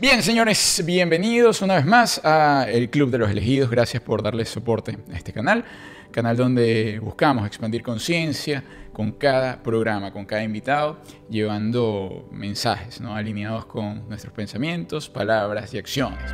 Bien, señores, bienvenidos una vez más a el Club de los Elegidos. Gracias por darle soporte a este canal, canal donde buscamos expandir conciencia con cada programa, con cada invitado, llevando mensajes ¿no? alineados con nuestros pensamientos, palabras y acciones.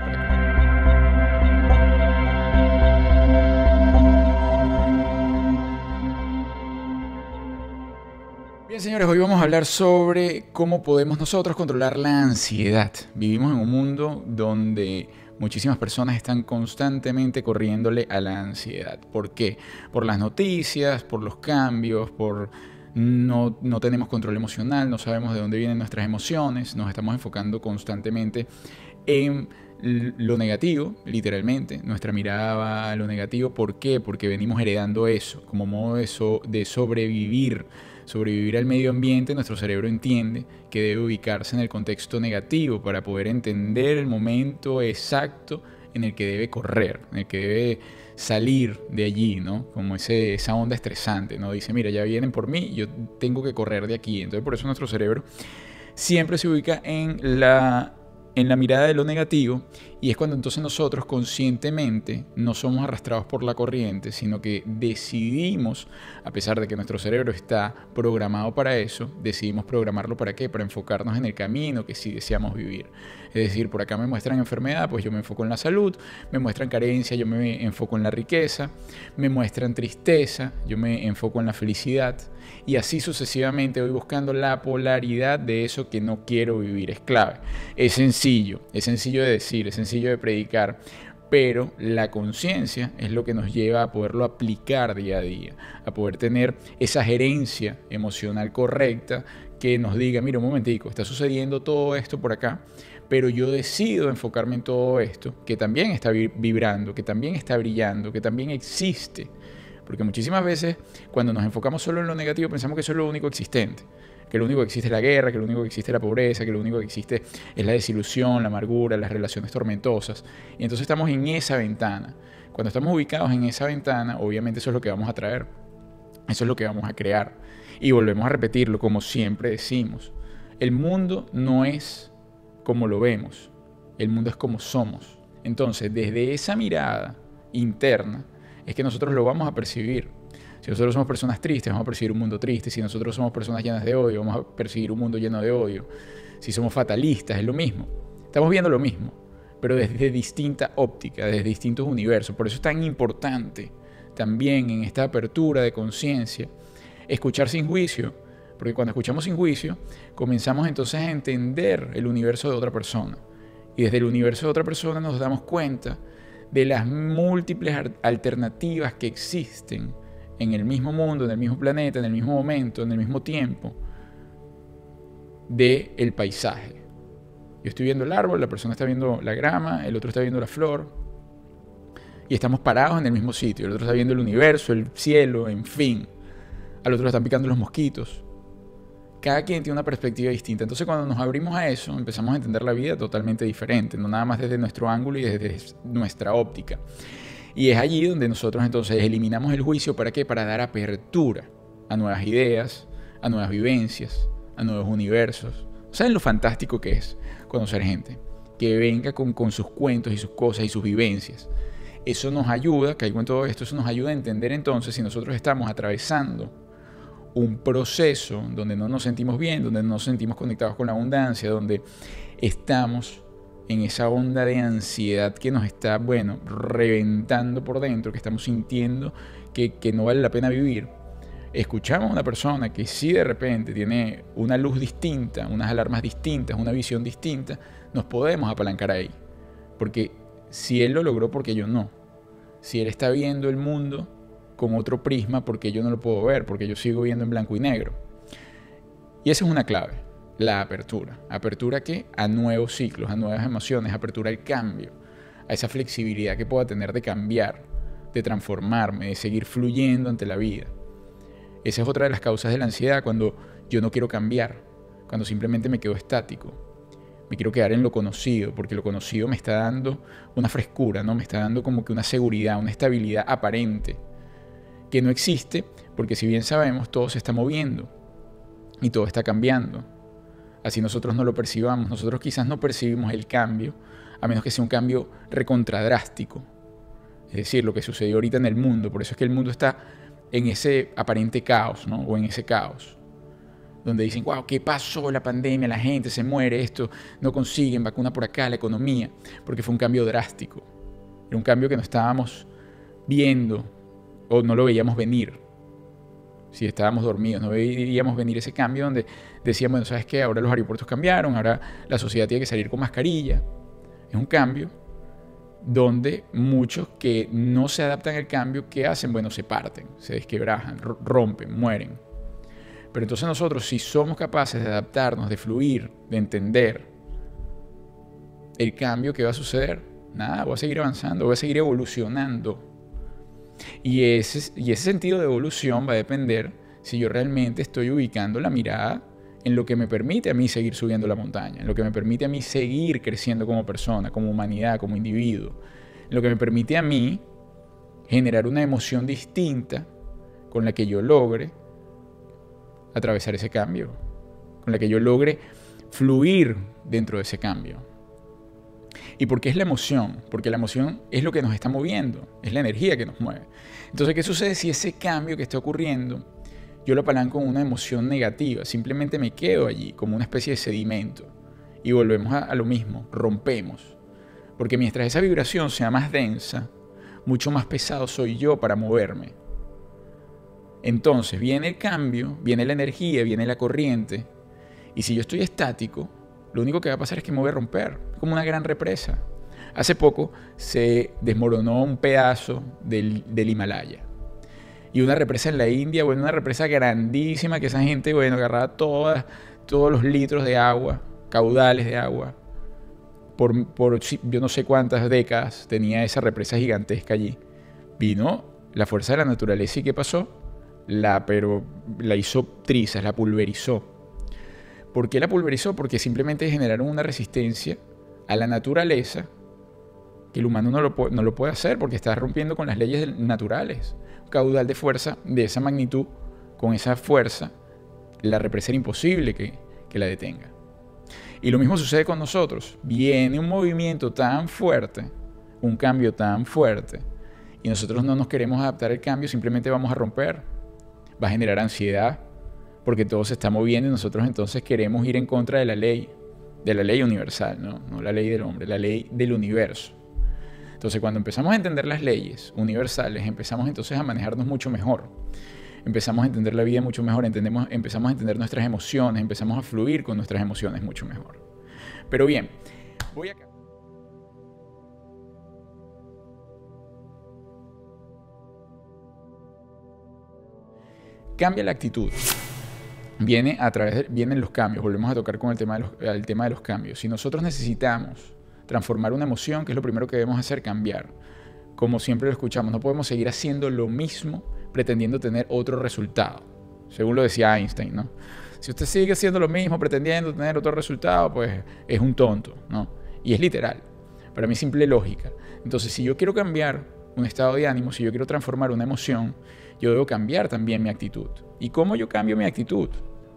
Bien, señores, hoy vamos a hablar sobre cómo podemos nosotros controlar la ansiedad. Vivimos en un mundo donde muchísimas personas están constantemente corriéndole a la ansiedad. ¿Por qué? Por las noticias, por los cambios, por no, no, tenemos control emocional, no sabemos de dónde vienen nuestras emociones, nos estamos enfocando constantemente en lo negativo, literalmente. Nuestra mirada va a lo negativo. ¿Por qué? Porque venimos heredando eso como modo de, de sobrevivir sobrevivir al medio ambiente, nuestro cerebro entiende que debe ubicarse en el contexto negativo para poder entender el momento exacto en el que debe correr, en el que debe salir de allí, ¿no? Como ese, esa onda estresante, ¿no? Dice, mira, ya vienen por mí, yo tengo que correr de aquí. Entonces por eso nuestro cerebro siempre se ubica en la en la mirada de lo negativo y es cuando entonces nosotros conscientemente no somos arrastrados por la corriente, sino que decidimos, a pesar de que nuestro cerebro está programado para eso, decidimos programarlo para qué? Para enfocarnos en el camino que sí deseamos vivir. Es decir, por acá me muestran enfermedad, pues yo me enfoco en la salud, me muestran carencia, yo me enfoco en la riqueza, me muestran tristeza, yo me enfoco en la felicidad y así sucesivamente voy buscando la polaridad de eso que no quiero vivir. Es clave. Es sencillo, es sencillo de decir, es sencillo de predicar, pero la conciencia es lo que nos lleva a poderlo aplicar día a día, a poder tener esa gerencia emocional correcta que nos diga, mira un momentico, está sucediendo todo esto por acá, pero yo decido enfocarme en todo esto, que también está vibrando, que también está brillando, que también existe porque muchísimas veces cuando nos enfocamos solo en lo negativo pensamos que eso es lo único existente. Que lo único que existe es la guerra, que lo único que existe es la pobreza, que lo único que existe es la desilusión, la amargura, las relaciones tormentosas. Y entonces estamos en esa ventana. Cuando estamos ubicados en esa ventana, obviamente eso es lo que vamos a traer. Eso es lo que vamos a crear. Y volvemos a repetirlo como siempre decimos. El mundo no es como lo vemos. El mundo es como somos. Entonces, desde esa mirada interna, es que nosotros lo vamos a percibir. Si nosotros somos personas tristes, vamos a percibir un mundo triste. Si nosotros somos personas llenas de odio, vamos a percibir un mundo lleno de odio. Si somos fatalistas, es lo mismo. Estamos viendo lo mismo, pero desde distinta óptica, desde distintos universos. Por eso es tan importante también en esta apertura de conciencia escuchar sin juicio, porque cuando escuchamos sin juicio, comenzamos entonces a entender el universo de otra persona. Y desde el universo de otra persona nos damos cuenta de las múltiples alternativas que existen en el mismo mundo, en el mismo planeta, en el mismo momento, en el mismo tiempo, del el paisaje. Yo estoy viendo el árbol, la persona está viendo la grama, el otro está viendo la flor, y estamos parados en el mismo sitio. El otro está viendo el universo, el cielo, en fin. Al otro le están picando los mosquitos cada quien tiene una perspectiva distinta. Entonces cuando nos abrimos a eso, empezamos a entender la vida totalmente diferente, no nada más desde nuestro ángulo y desde nuestra óptica. Y es allí donde nosotros entonces eliminamos el juicio para qué? Para dar apertura a nuevas ideas, a nuevas vivencias, a nuevos universos. ¿Saben lo fantástico que es conocer gente? Que venga con, con sus cuentos y sus cosas y sus vivencias. Eso nos ayuda, caigo en todo esto, eso nos ayuda a entender entonces si nosotros estamos atravesando un proceso donde no nos sentimos bien, donde no nos sentimos conectados con la abundancia, donde estamos en esa onda de ansiedad que nos está, bueno, reventando por dentro, que estamos sintiendo que, que no vale la pena vivir. Escuchamos a una persona que sí de repente tiene una luz distinta, unas alarmas distintas, una visión distinta, nos podemos apalancar ahí. Porque si él lo logró, porque yo no. Si él está viendo el mundo con otro prisma porque yo no lo puedo ver, porque yo sigo viendo en blanco y negro. Y esa es una clave, la apertura. ¿Apertura qué? A nuevos ciclos, a nuevas emociones, apertura al cambio, a esa flexibilidad que pueda tener de cambiar, de transformarme, de seguir fluyendo ante la vida. Esa es otra de las causas de la ansiedad, cuando yo no quiero cambiar, cuando simplemente me quedo estático. Me quiero quedar en lo conocido, porque lo conocido me está dando una frescura, ¿no? Me está dando como que una seguridad, una estabilidad aparente que no existe, porque si bien sabemos, todo se está moviendo y todo está cambiando. así nosotros no lo percibamos. Nosotros quizás no percibimos el cambio, a menos que sea un cambio recontradrástico. Es decir, lo que sucedió ahorita en el mundo. Por eso es que el mundo está en ese aparente caos, ¿no? O en ese caos. Donde dicen, wow, ¿qué pasó? La pandemia, la gente se muere, esto, no consiguen vacuna por acá, la economía. Porque fue un cambio drástico. Era un cambio que no estábamos viendo o no lo veíamos venir si estábamos dormidos. No veíamos venir ese cambio donde decíamos, bueno, ¿sabes qué? Ahora los aeropuertos cambiaron, ahora la sociedad tiene que salir con mascarilla. Es un cambio donde muchos que no se adaptan al cambio, ¿qué hacen? Bueno, se parten, se desquebrajan, rompen, mueren. Pero entonces nosotros, si somos capaces de adaptarnos, de fluir, de entender el cambio que va a suceder, nada, voy a seguir avanzando, voy a seguir evolucionando y ese, sentido de evolución va a depender si yo realmente estoy ubicando la mirada en lo que me permite a mí seguir subiendo la montaña, en lo que me permite a mí seguir creciendo como persona, como humanidad, como individuo, en lo que me permite a mí generar una emoción distinta con la que yo logre atravesar ese cambio, con la que yo logre fluir dentro de ese cambio. ¿Y por qué es la emoción? Porque la emoción es lo que nos está moviendo, es la energía que nos mueve. Entonces, ¿qué sucede si ese cambio que está ocurriendo yo lo apalanco con una emoción negativa? Simplemente me quedo allí como una especie de sedimento y volvemos a, a lo mismo, rompemos. Porque mientras esa vibración sea más densa, mucho más pesado soy yo para moverme. Entonces viene el cambio, viene la energía, viene la corriente. Y si yo estoy estático, lo único que va a pasar es que me voy a romper, como una gran represa. Hace poco se desmoronó un pedazo del, Himalaya. Y una represa en la India, bueno, una represa grandísima que esa gente, bueno, agarraba todas, todos los litros de agua, caudales de agua. Por, por yo no sé cuántas décadas tenía esa represa gigantesca allí. Vino la fuerza de la naturaleza y ¿qué pasó? La, pero la hizo trizas, la pulverizó ¿Por qué la pulverizó? Porque simplemente generaron una resistencia a la naturaleza que el humano no lo, puede hacer porque está rompiendo con las leyes naturales. Un caudal de fuerza de esa magnitud, con esa fuerza, la represa imposible que la detenga. Y lo mismo sucede con nosotros. Viene un movimiento tan fuerte, un cambio tan fuerte, y nosotros no nos queremos adaptar al cambio, simplemente vamos a romper. Va a generar ansiedad, porque todo se está moviendo y nosotros entonces queremos ir en contra de la ley, de la ley universal, ¿no? no la ley del hombre, la ley del universo. Entonces cuando empezamos a entender las leyes universales, empezamos entonces a manejarnos mucho mejor. Empezamos a entender la vida mucho mejor, entendemos, empezamos a entender nuestras emociones, empezamos a fluir con nuestras emociones mucho mejor. Pero bien, voy a... Cambia la actitud viene a través de, vienen los cambios. Volvemos a tocar con el tema, de los, tema de los cambios. Si nosotros necesitamos transformar una emoción, que es lo primero que debemos hacer, cambiar. Como siempre lo escuchamos, no podemos seguir haciendo lo mismo pretendiendo tener otro resultado. Según lo decía Einstein, ¿no? Si usted sigue haciendo lo mismo pretendiendo tener otro resultado, pues es un tonto, ¿no? Y es literal. Para mí simple lógica. Entonces, si yo quiero cambiar un estado de ánimo, si yo quiero transformar una emoción, yo debo cambiar también mi actitud. ¿Y cómo yo cambio mi actitud?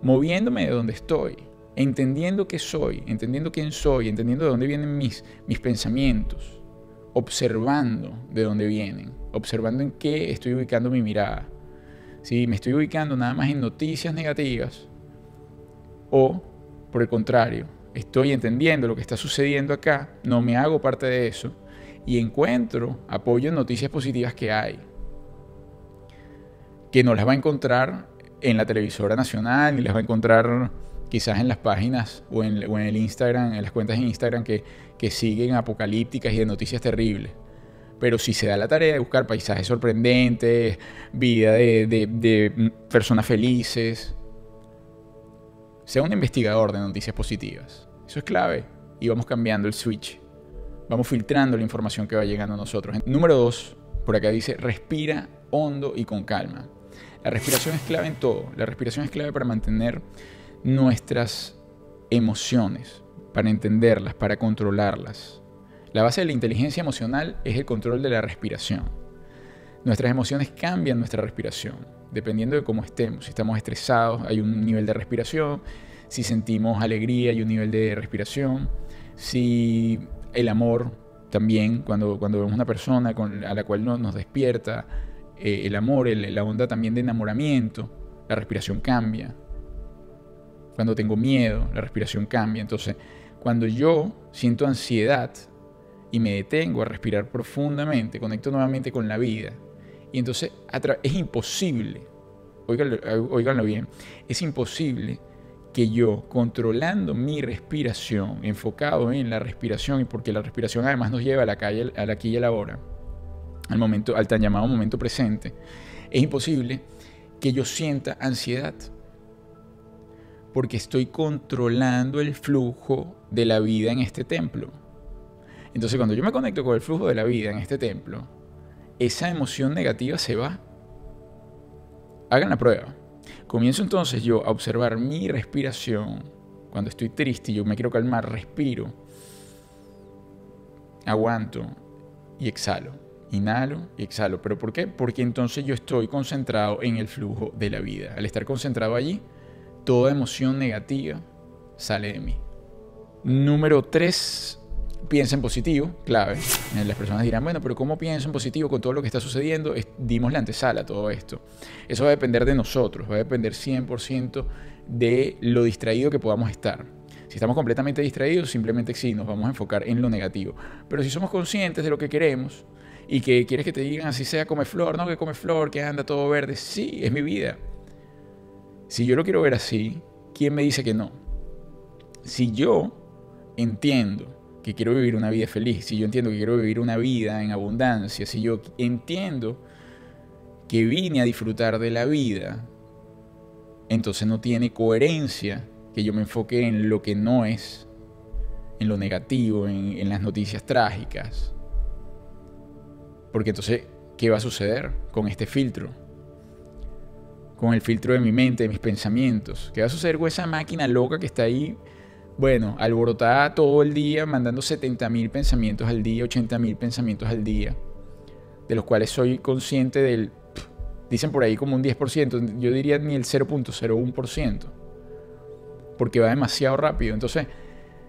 Moviéndome de donde estoy, entendiendo qué soy, entendiendo quién soy, entendiendo de dónde vienen mis, mis pensamientos, observando de dónde vienen, observando en qué estoy ubicando mi mirada. Si me estoy ubicando nada más en noticias negativas o, por el contrario, estoy entendiendo lo que está sucediendo acá, no me hago parte de eso y encuentro apoyo en noticias positivas que hay que no las va a encontrar en la televisora nacional, ni las va a encontrar quizás en las páginas o en, el Instagram, en las cuentas en Instagram que, siguen apocalípticas y de noticias terribles. Pero si se da la tarea de buscar paisajes sorprendentes, vida de, de personas felices, sea un investigador de noticias positivas. Eso es clave. Y vamos cambiando el switch. Vamos filtrando la información que va llegando a nosotros. Número dos, por acá dice, respira hondo y con calma. La respiración es clave en todo. La respiración es clave para mantener nuestras emociones, para entenderlas, para controlarlas. La base de la inteligencia emocional es el control de la respiración. Nuestras emociones cambian nuestra respiración, dependiendo de cómo estemos. Si estamos estresados, hay un nivel de respiración. si sentimos alegría y un nivel de respiración, si el amor también, cuando, cuando vemos una persona a la cual nos, despierta eh, el amor, la onda también de enamoramiento, la respiración cambia. Cuando tengo miedo, la respiración cambia. Entonces, cuando yo siento ansiedad y me detengo a respirar profundamente, conecto nuevamente con la vida. Y entonces es imposible, oiganlo, bien, es imposible que yo, controlando mi respiración, enfocado en la respiración, y porque la respiración además nos lleva a la, calle, a la aquí y a la hora, al, momento, al tan llamado momento presente, es imposible que yo sienta ansiedad porque estoy controlando el flujo de la vida en este templo. Entonces cuando yo me conecto con el flujo de la vida en este templo, esa emoción negativa se va. Hagan la prueba. Comienzo entonces yo a observar mi respiración. Cuando estoy triste y yo me quiero calmar, respiro. Aguanto y exhalo. Inhalo y exhalo. ¿Pero por qué? Porque entonces yo estoy concentrado en el flujo de la vida. Al estar concentrado allí, toda emoción negativa sale de mí. Número 3, piensa en positivo, clave. Eh, las personas dirán, bueno, pero ¿cómo pienso en positivo con todo lo que está sucediendo? Dimos la antesala a todo esto. Eso va a depender de nosotros, va a depender 100% de lo distraído que podamos estar. Si estamos completamente distraídos, simplemente sí, nos vamos a enfocar en lo negativo. Pero si somos conscientes de lo que queremos y que quieres que te digan así sea come flor, no que come flor, que anda todo verde, sí, es mi vida. Si yo lo quiero ver así, ¿quién me dice que no? Si yo entiendo que quiero vivir una vida feliz, si yo entiendo que quiero vivir una vida en abundancia, si yo entiendo que vine a disfrutar de la vida, entonces no tiene coherencia que yo me enfoque en lo que no es, en lo negativo, en, en las noticias trágicas. Porque entonces, ¿qué va a suceder con este filtro? con el filtro de mi mente, de mis pensamientos. ¿Qué va a suceder con esa máquina loca que está ahí, bueno, alborotada todo el día, mandando 70.000 pensamientos al día, 80.000 pensamientos al día, de los cuales soy consciente del, dicen por ahí como un 10%, yo diría ni el 0.01%, porque va demasiado rápido. Entonces,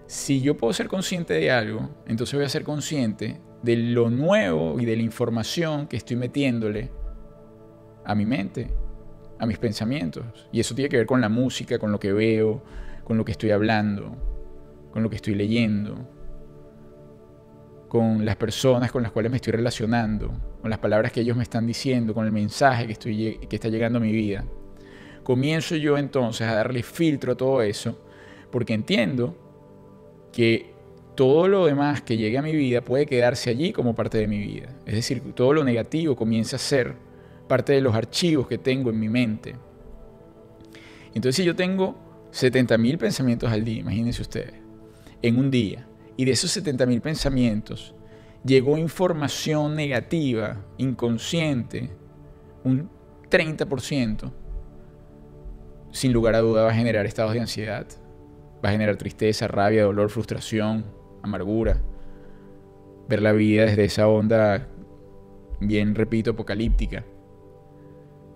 si yo puedo ser consciente de algo, entonces voy a ser consciente de lo nuevo y de la información que estoy metiéndole a mi mente a mis pensamientos. Y eso tiene que ver con la música, con lo que veo, con lo que estoy hablando, con lo que estoy leyendo, con las personas con las cuales me estoy relacionando, con las palabras que ellos me están diciendo, con el mensaje que, estoy, que está llegando a mi vida. Comienzo yo entonces a darle filtro a todo eso, porque entiendo que todo lo demás que llegue a mi vida puede quedarse allí como parte de mi vida. Es decir, todo lo negativo comienza a ser parte de los archivos que tengo en mi mente. Entonces si yo tengo 70.000 pensamientos al día, imagínense ustedes, en un día, y de esos 70.000 pensamientos llegó información negativa, inconsciente, un 30%, sin lugar a duda va a generar estados de ansiedad, va a generar tristeza, rabia, dolor, frustración, amargura, ver la vida desde esa onda, bien repito, apocalíptica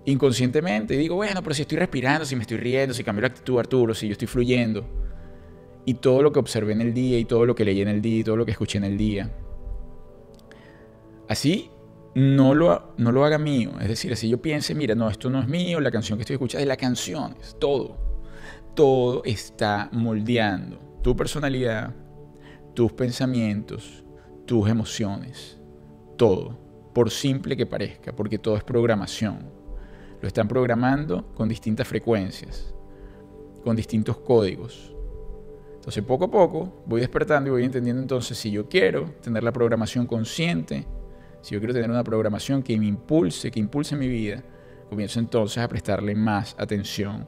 inconscientemente. Digo, bueno, pero si estoy respirando, si me estoy riendo, si cambio la actitud, Arturo, si yo estoy fluyendo. Y todo lo que observé en el día, y todo lo que leí en el día, y todo lo que escuché en el día. Así no lo, no lo haga mío. Es decir, así yo piense, mira, no, esto no es mío, la canción que estoy escuchando es la canción, es todo. Todo está moldeando tu personalidad, tus pensamientos, tus emociones. Todo. Por simple que parezca, porque todo es programación. Lo están programando con distintas frecuencias, con distintos códigos. Entonces poco a poco voy despertando y voy entendiendo entonces si yo quiero tener la programación consciente, si yo quiero tener una programación que me impulse, que impulse mi vida, comienzo entonces a prestarle más atención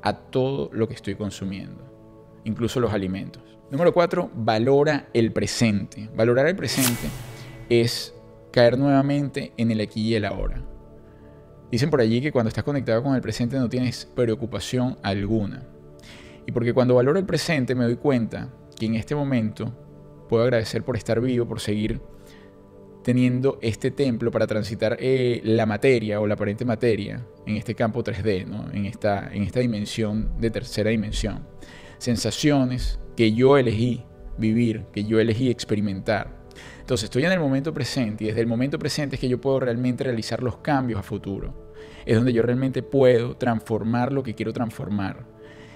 a todo lo que estoy consumiendo, incluso los alimentos. Número cuatro, valora el presente. Valorar el presente es caer nuevamente en el aquí y el ahora. Dicen por allí que cuando estás conectado con el presente no tienes preocupación alguna. Y porque cuando valoro el presente me doy cuenta que en este momento puedo agradecer por estar vivo, por seguir teniendo este templo para transitar eh, la materia o la aparente materia en este campo 3D, ¿no? en, esta, en esta dimensión de tercera dimensión. Sensaciones que yo elegí vivir, que yo elegí experimentar. Entonces estoy en el momento presente y desde el momento presente es que yo puedo realmente realizar los cambios a futuro. Es donde yo realmente puedo transformar lo que quiero transformar.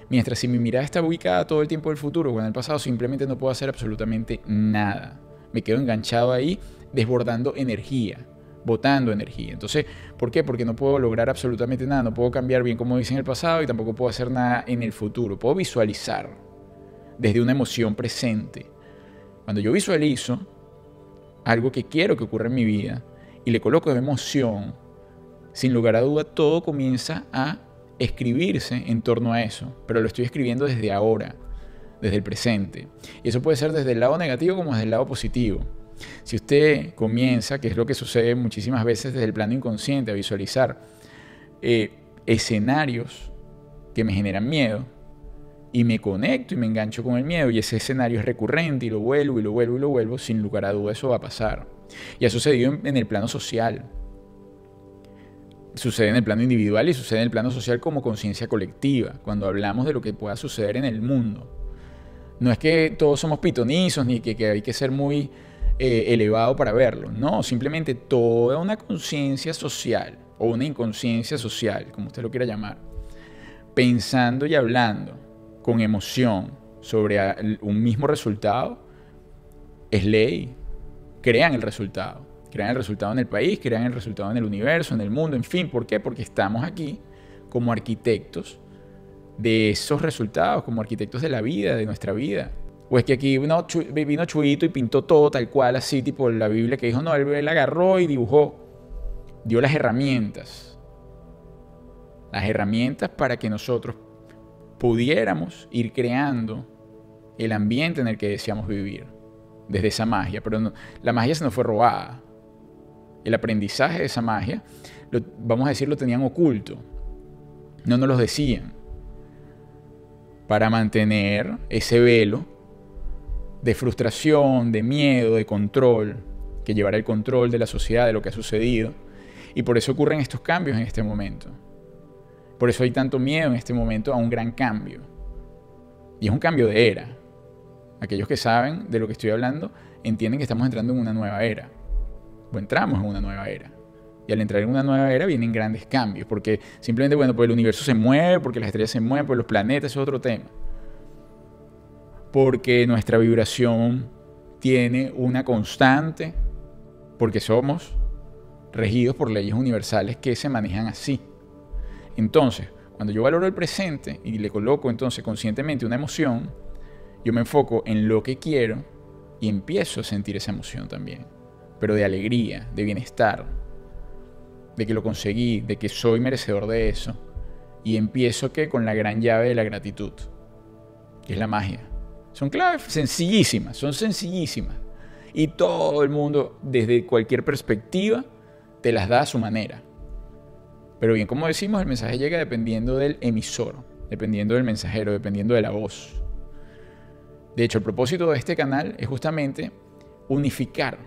Mientras si mi mirada está ubicada todo el tiempo en el futuro o en el pasado, simplemente no puedo hacer absolutamente nada. Me quedo enganchado ahí desbordando energía, botando energía. Entonces, ¿por qué? Porque no puedo lograr absolutamente nada, no puedo cambiar bien como hice en el pasado y tampoco puedo hacer nada en el futuro. Puedo visualizar desde una emoción presente. Cuando yo visualizo algo que quiero que ocurra en mi vida y le coloco de emoción, sin lugar a duda todo comienza a escribirse en torno a eso, pero lo estoy escribiendo desde ahora, desde el presente. Y eso puede ser desde el lado negativo como desde el lado positivo. Si usted comienza, que es lo que sucede muchísimas veces desde el plano inconsciente, a visualizar eh, escenarios que me generan miedo, y me conecto y me engancho con el miedo, y ese escenario es recurrente, y lo vuelvo, y lo vuelvo, y lo vuelvo, sin lugar a duda eso va a pasar. Y ha sucedido en, el plano social. Sucede en el plano individual y sucede en el plano social como conciencia colectiva, cuando hablamos de lo que pueda suceder en el mundo. No es que todos somos pitonizos, ni que hay que ser muy eh, elevado para verlo. No, simplemente toda una conciencia social o una inconsciencia social, como usted lo quiera llamar, pensando y hablando con emoción sobre un mismo resultado, es ley. Crean el resultado. Crean el resultado en el país, crean el resultado en el universo, en el mundo, en fin. ¿Por qué? Porque estamos aquí como arquitectos de esos resultados, como arquitectos de la vida, de nuestra vida. O es que aquí vino, vino Chuito y pintó todo tal cual, así, tipo la Biblia que dijo, no, él, agarró y dibujó. Dio las herramientas. Las herramientas para que nosotros pudiéramos ir creando el ambiente en el que deseamos vivir. Desde esa magia. Pero la magia se nos fue robada. El aprendizaje de esa magia, vamos a decir, lo tenían oculto. No nos lo decían. Para mantener ese velo de frustración, de miedo, de control, que llevará el control de la sociedad, de lo que ha sucedido. Y por eso ocurren estos cambios en este momento. Por eso hay tanto miedo en este momento a un gran cambio. Y es un cambio de era. Aquellos que saben de lo que estoy hablando entienden que estamos entrando en una nueva era. O entramos en una nueva era. Y al entrar en una nueva era vienen grandes cambios. Porque simplemente, bueno, pues el universo se mueve, porque las estrellas se mueven, porque los planetas es otro tema porque nuestra vibración tiene una constante, porque somos regidos por leyes universales que se manejan así. Entonces, cuando yo valoro el presente y le coloco entonces conscientemente una emoción, yo me enfoco en lo que quiero y empiezo a sentir esa emoción también, pero de alegría, de bienestar, de que lo conseguí, de que soy merecedor de eso, y empiezo que con la gran llave de la gratitud, que es la magia. Son claves sencillísimas, son sencillísimas. Y todo el mundo, desde cualquier perspectiva, te las da a su manera. Pero bien, como decimos, el mensaje llega dependiendo del emisor, dependiendo del mensajero, dependiendo de la voz. De hecho, el propósito de este canal es justamente unificar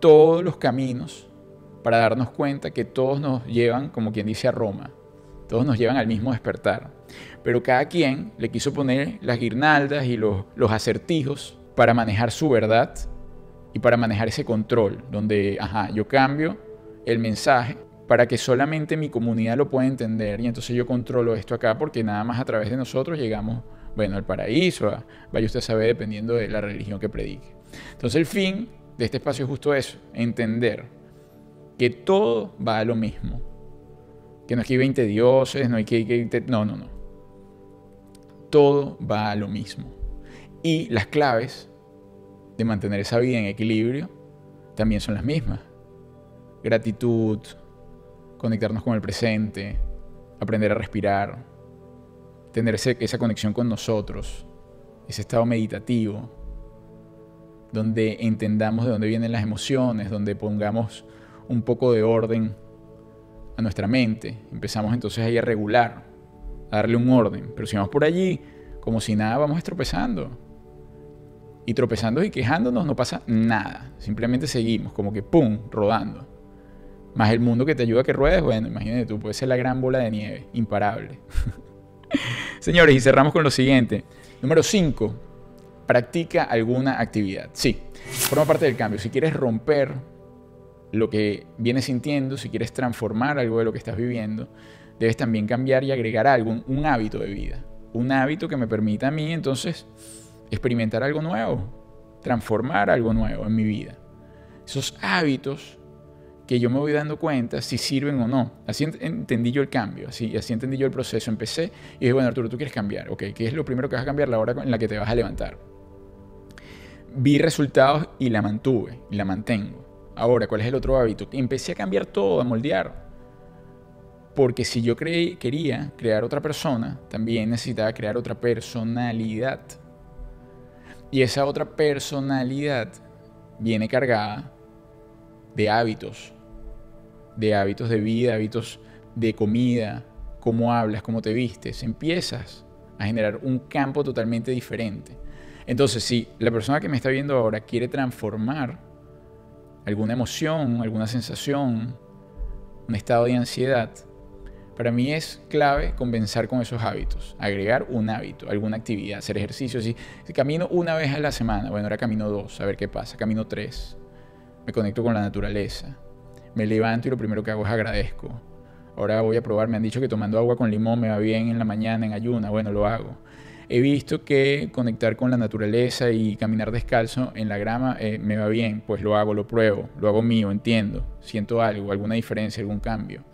todos los caminos para darnos cuenta que todos nos llevan, como quien dice, a Roma. Todos nos llevan al mismo despertar. Pero cada quien le quiso poner las guirnaldas y los, acertijos para manejar su verdad y para manejar ese control, donde, ajá, yo cambio el mensaje para que solamente mi comunidad lo pueda entender. Y entonces yo controlo esto acá porque nada más a través de nosotros llegamos, bueno, al paraíso, vaya usted a saber dependiendo de la religión que predique. Entonces el fin de este espacio es justo eso, entender que todo va a lo mismo, que no es que hay 20 dioses, no hay que... No, no, no todo va a lo mismo. Y las claves de mantener esa vida en equilibrio también son las mismas. Gratitud, conectarnos con el presente, aprender a respirar, tener esa conexión con nosotros, ese estado meditativo, donde entendamos de dónde vienen las emociones, donde pongamos un poco de orden a nuestra mente. Empezamos entonces ahí a regular darle un orden. Pero si vamos por allí, como si nada, vamos estropezando. y tropezando y quejándonos no pasa nada. Simplemente seguimos, como que ¡pum! rodando. Más el mundo que te ayuda a que ruedes, bueno, imagínate tú, puede ser la gran bola de nieve, imparable. Señores, y cerramos con lo siguiente. Número 5. Practica alguna actividad. Sí, forma parte del cambio. Si quieres romper lo que vienes sintiendo, si quieres transformar algo de lo que estás viviendo, debes también cambiar y agregar algo, un hábito de vida. Un hábito que me permita a mí entonces experimentar algo nuevo, transformar algo nuevo en mi vida. Esos hábitos que yo me voy dando cuenta si sirven o no. Así entendí yo el cambio, así, así entendí yo el proceso. Empecé y dije, bueno, Arturo, tú quieres cambiar, ok, ¿qué es lo primero que vas a cambiar? La hora en la que te vas a levantar. Vi resultados y la mantuve, y la mantengo. Ahora, ¿cuál es el otro hábito? Empecé a cambiar todo, a moldear. Porque si yo quería crear otra persona, también necesitaba crear otra personalidad. Y esa otra personalidad viene cargada de hábitos, de hábitos de vida, hábitos de comida, cómo hablas, cómo te vistes. Empiezas a generar un campo totalmente diferente. Entonces, si la persona que me está viendo ahora quiere transformar alguna emoción, alguna sensación, un estado de ansiedad, para mí es clave comenzar con esos hábitos, agregar un hábito, alguna actividad, hacer ejercicio. Si, si, camino una vez a la semana, bueno, ahora camino dos, a ver qué pasa, camino tres, me conecto con la naturaleza, me levanto y lo primero que hago es agradezco. Ahora voy a probar, me han dicho que tomando agua con limón me va bien en la mañana, en ayuna, bueno, lo hago. He visto que conectar con la naturaleza y caminar descalzo en la grama eh, me va bien, pues lo hago, lo pruebo, lo hago mío, entiendo, siento algo, alguna diferencia, algún cambio.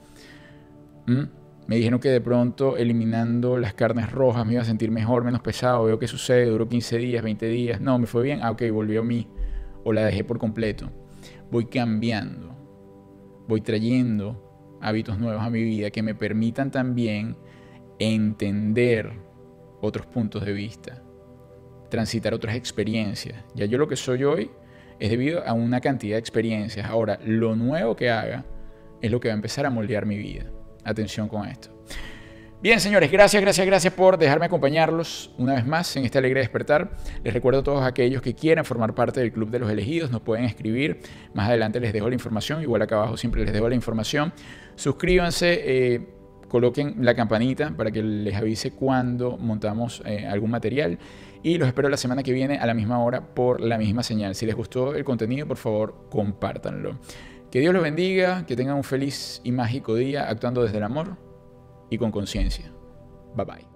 ¿Mm? Me dijeron que de pronto eliminando las carnes rojas me iba a sentir mejor, menos pesado. Veo qué sucede, duró 15 días, 20 días. No, me fue bien. Ah, ok, volvió a mí. O la dejé por completo. Voy cambiando. Voy trayendo hábitos nuevos a mi vida que me permitan también entender otros puntos de vista, transitar otras experiencias. Ya yo lo que soy hoy es debido a una cantidad de experiencias. Ahora, lo nuevo que haga es lo que va a empezar a moldear mi vida. Atención con esto. Bien, señores, gracias, gracias, gracias por dejarme acompañarlos una vez más en este alegre despertar. Les recuerdo a todos aquellos que quieran formar parte del Club de los Elegidos, nos pueden escribir. Más adelante les dejo la información, igual acá abajo siempre les dejo la información. Suscríbanse, eh, coloquen la campanita para que les avise cuando montamos eh, algún material. Y los espero la semana que viene a la misma hora por la misma señal. Si les gustó el contenido, por favor, compártanlo. Que Dios los bendiga, que tengan un feliz y mágico día actuando desde el amor y con conciencia. Bye bye.